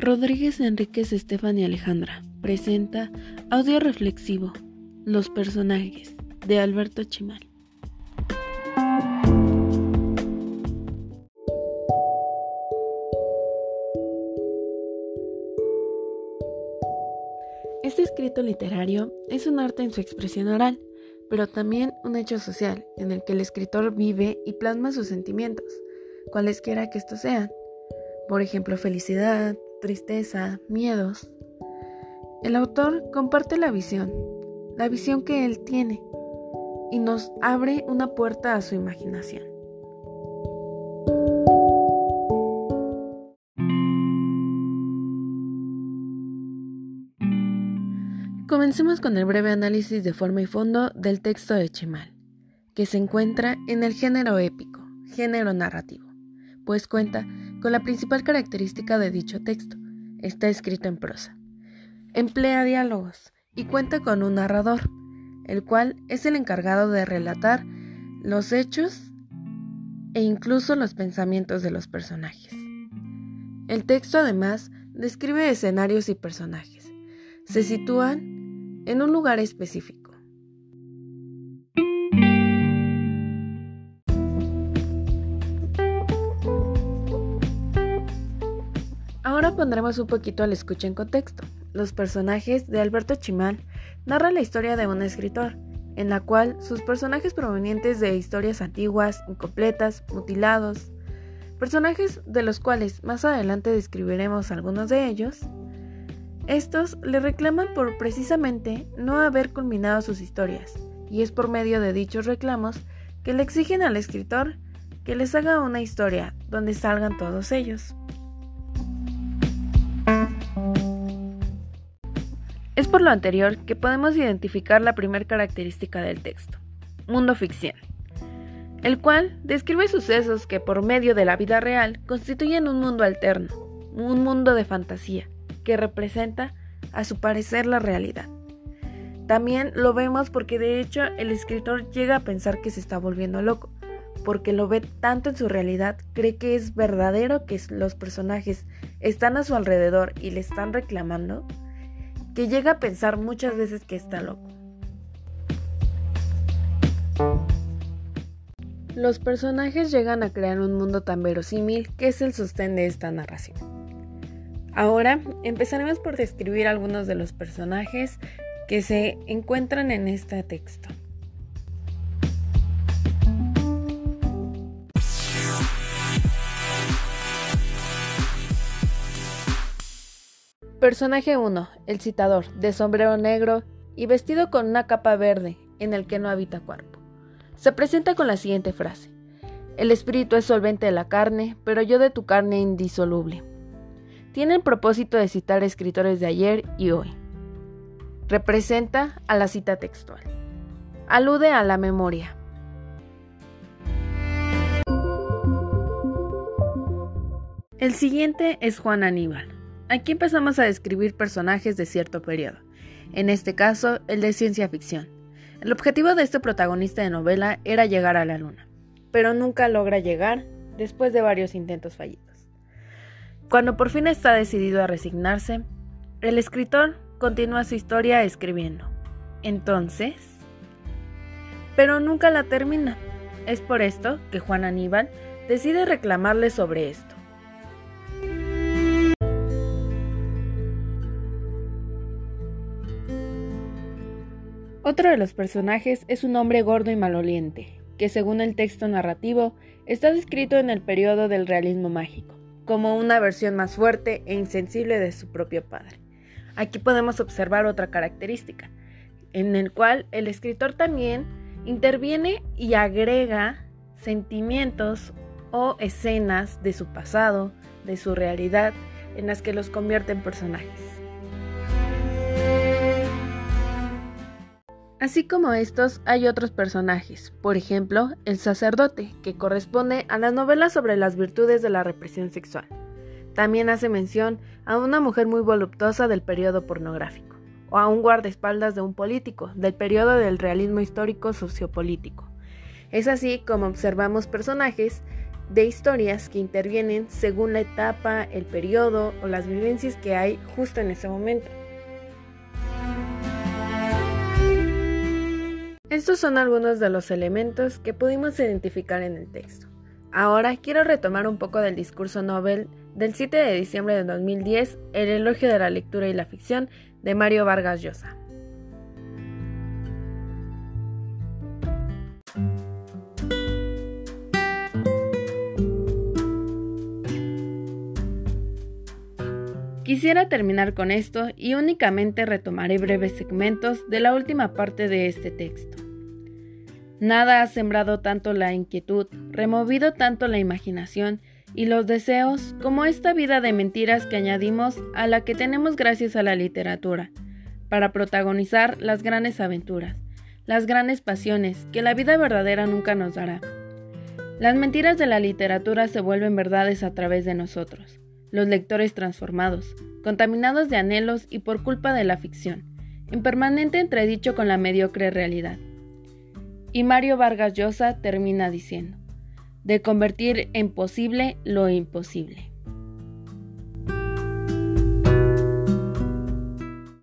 Rodríguez Enríquez Estefan y Alejandra presenta Audio Reflexivo Los personajes de Alberto Chimal. Este escrito literario es un arte en su expresión oral, pero también un hecho social en el que el escritor vive y plasma sus sentimientos, cualesquiera que estos sean. Por ejemplo, felicidad, tristeza, miedos. El autor comparte la visión, la visión que él tiene, y nos abre una puerta a su imaginación. Comencemos con el breve análisis de forma y fondo del texto de Chimal, que se encuentra en el género épico, género narrativo, pues cuenta con la principal característica de dicho texto. Está escrito en prosa. Emplea diálogos y cuenta con un narrador, el cual es el encargado de relatar los hechos e incluso los pensamientos de los personajes. El texto además describe escenarios y personajes. Se sitúan en un lugar específico pondremos un poquito al escucha en contexto. Los personajes de Alberto Chimal narran la historia de un escritor, en la cual sus personajes provenientes de historias antiguas, incompletas, mutilados, personajes de los cuales más adelante describiremos algunos de ellos, estos le reclaman por precisamente no haber culminado sus historias, y es por medio de dichos reclamos que le exigen al escritor que les haga una historia donde salgan todos ellos. Por lo anterior que podemos identificar la primera característica del texto, mundo ficción, el cual describe sucesos que por medio de la vida real constituyen un mundo alterno, un mundo de fantasía, que representa, a su parecer, la realidad. También lo vemos porque de hecho el escritor llega a pensar que se está volviendo loco, porque lo ve tanto en su realidad, cree que es verdadero que los personajes están a su alrededor y le están reclamando, que llega a pensar muchas veces que está loco. Los personajes llegan a crear un mundo tan verosímil que es el sostén de esta narración. Ahora empezaremos por describir algunos de los personajes que se encuentran en este texto. Personaje 1. El citador, de sombrero negro y vestido con una capa verde, en el que no habita cuerpo. Se presenta con la siguiente frase. El espíritu es solvente de la carne, pero yo de tu carne indisoluble. Tiene el propósito de citar escritores de ayer y hoy. Representa a la cita textual. Alude a la memoria. El siguiente es Juan Aníbal Aquí empezamos a describir personajes de cierto periodo, en este caso el de ciencia ficción. El objetivo de este protagonista de novela era llegar a la luna, pero nunca logra llegar después de varios intentos fallidos. Cuando por fin está decidido a resignarse, el escritor continúa su historia escribiendo. Entonces... Pero nunca la termina. Es por esto que Juan Aníbal decide reclamarle sobre esto. Otro de los personajes es un hombre gordo y maloliente, que según el texto narrativo está descrito en el periodo del realismo mágico, como una versión más fuerte e insensible de su propio padre. Aquí podemos observar otra característica, en el cual el escritor también interviene y agrega sentimientos o escenas de su pasado, de su realidad, en las que los convierte en personajes. Así como estos, hay otros personajes, por ejemplo, el sacerdote, que corresponde a las novelas sobre las virtudes de la represión sexual. También hace mención a una mujer muy voluptuosa del periodo pornográfico, o a un guardaespaldas de un político, del periodo del realismo histórico sociopolítico. Es así como observamos personajes de historias que intervienen según la etapa, el periodo o las vivencias que hay justo en ese momento. Estos son algunos de los elementos que pudimos identificar en el texto. Ahora quiero retomar un poco del discurso Nobel del 7 de diciembre de 2010, El elogio de la lectura y la ficción, de Mario Vargas Llosa. Quisiera terminar con esto y únicamente retomaré breves segmentos de la última parte de este texto. Nada ha sembrado tanto la inquietud, removido tanto la imaginación y los deseos como esta vida de mentiras que añadimos a la que tenemos gracias a la literatura, para protagonizar las grandes aventuras, las grandes pasiones que la vida verdadera nunca nos dará. Las mentiras de la literatura se vuelven verdades a través de nosotros, los lectores transformados, contaminados de anhelos y por culpa de la ficción, en permanente entredicho con la mediocre realidad. Y Mario Vargas Llosa termina diciendo, de convertir en posible lo imposible.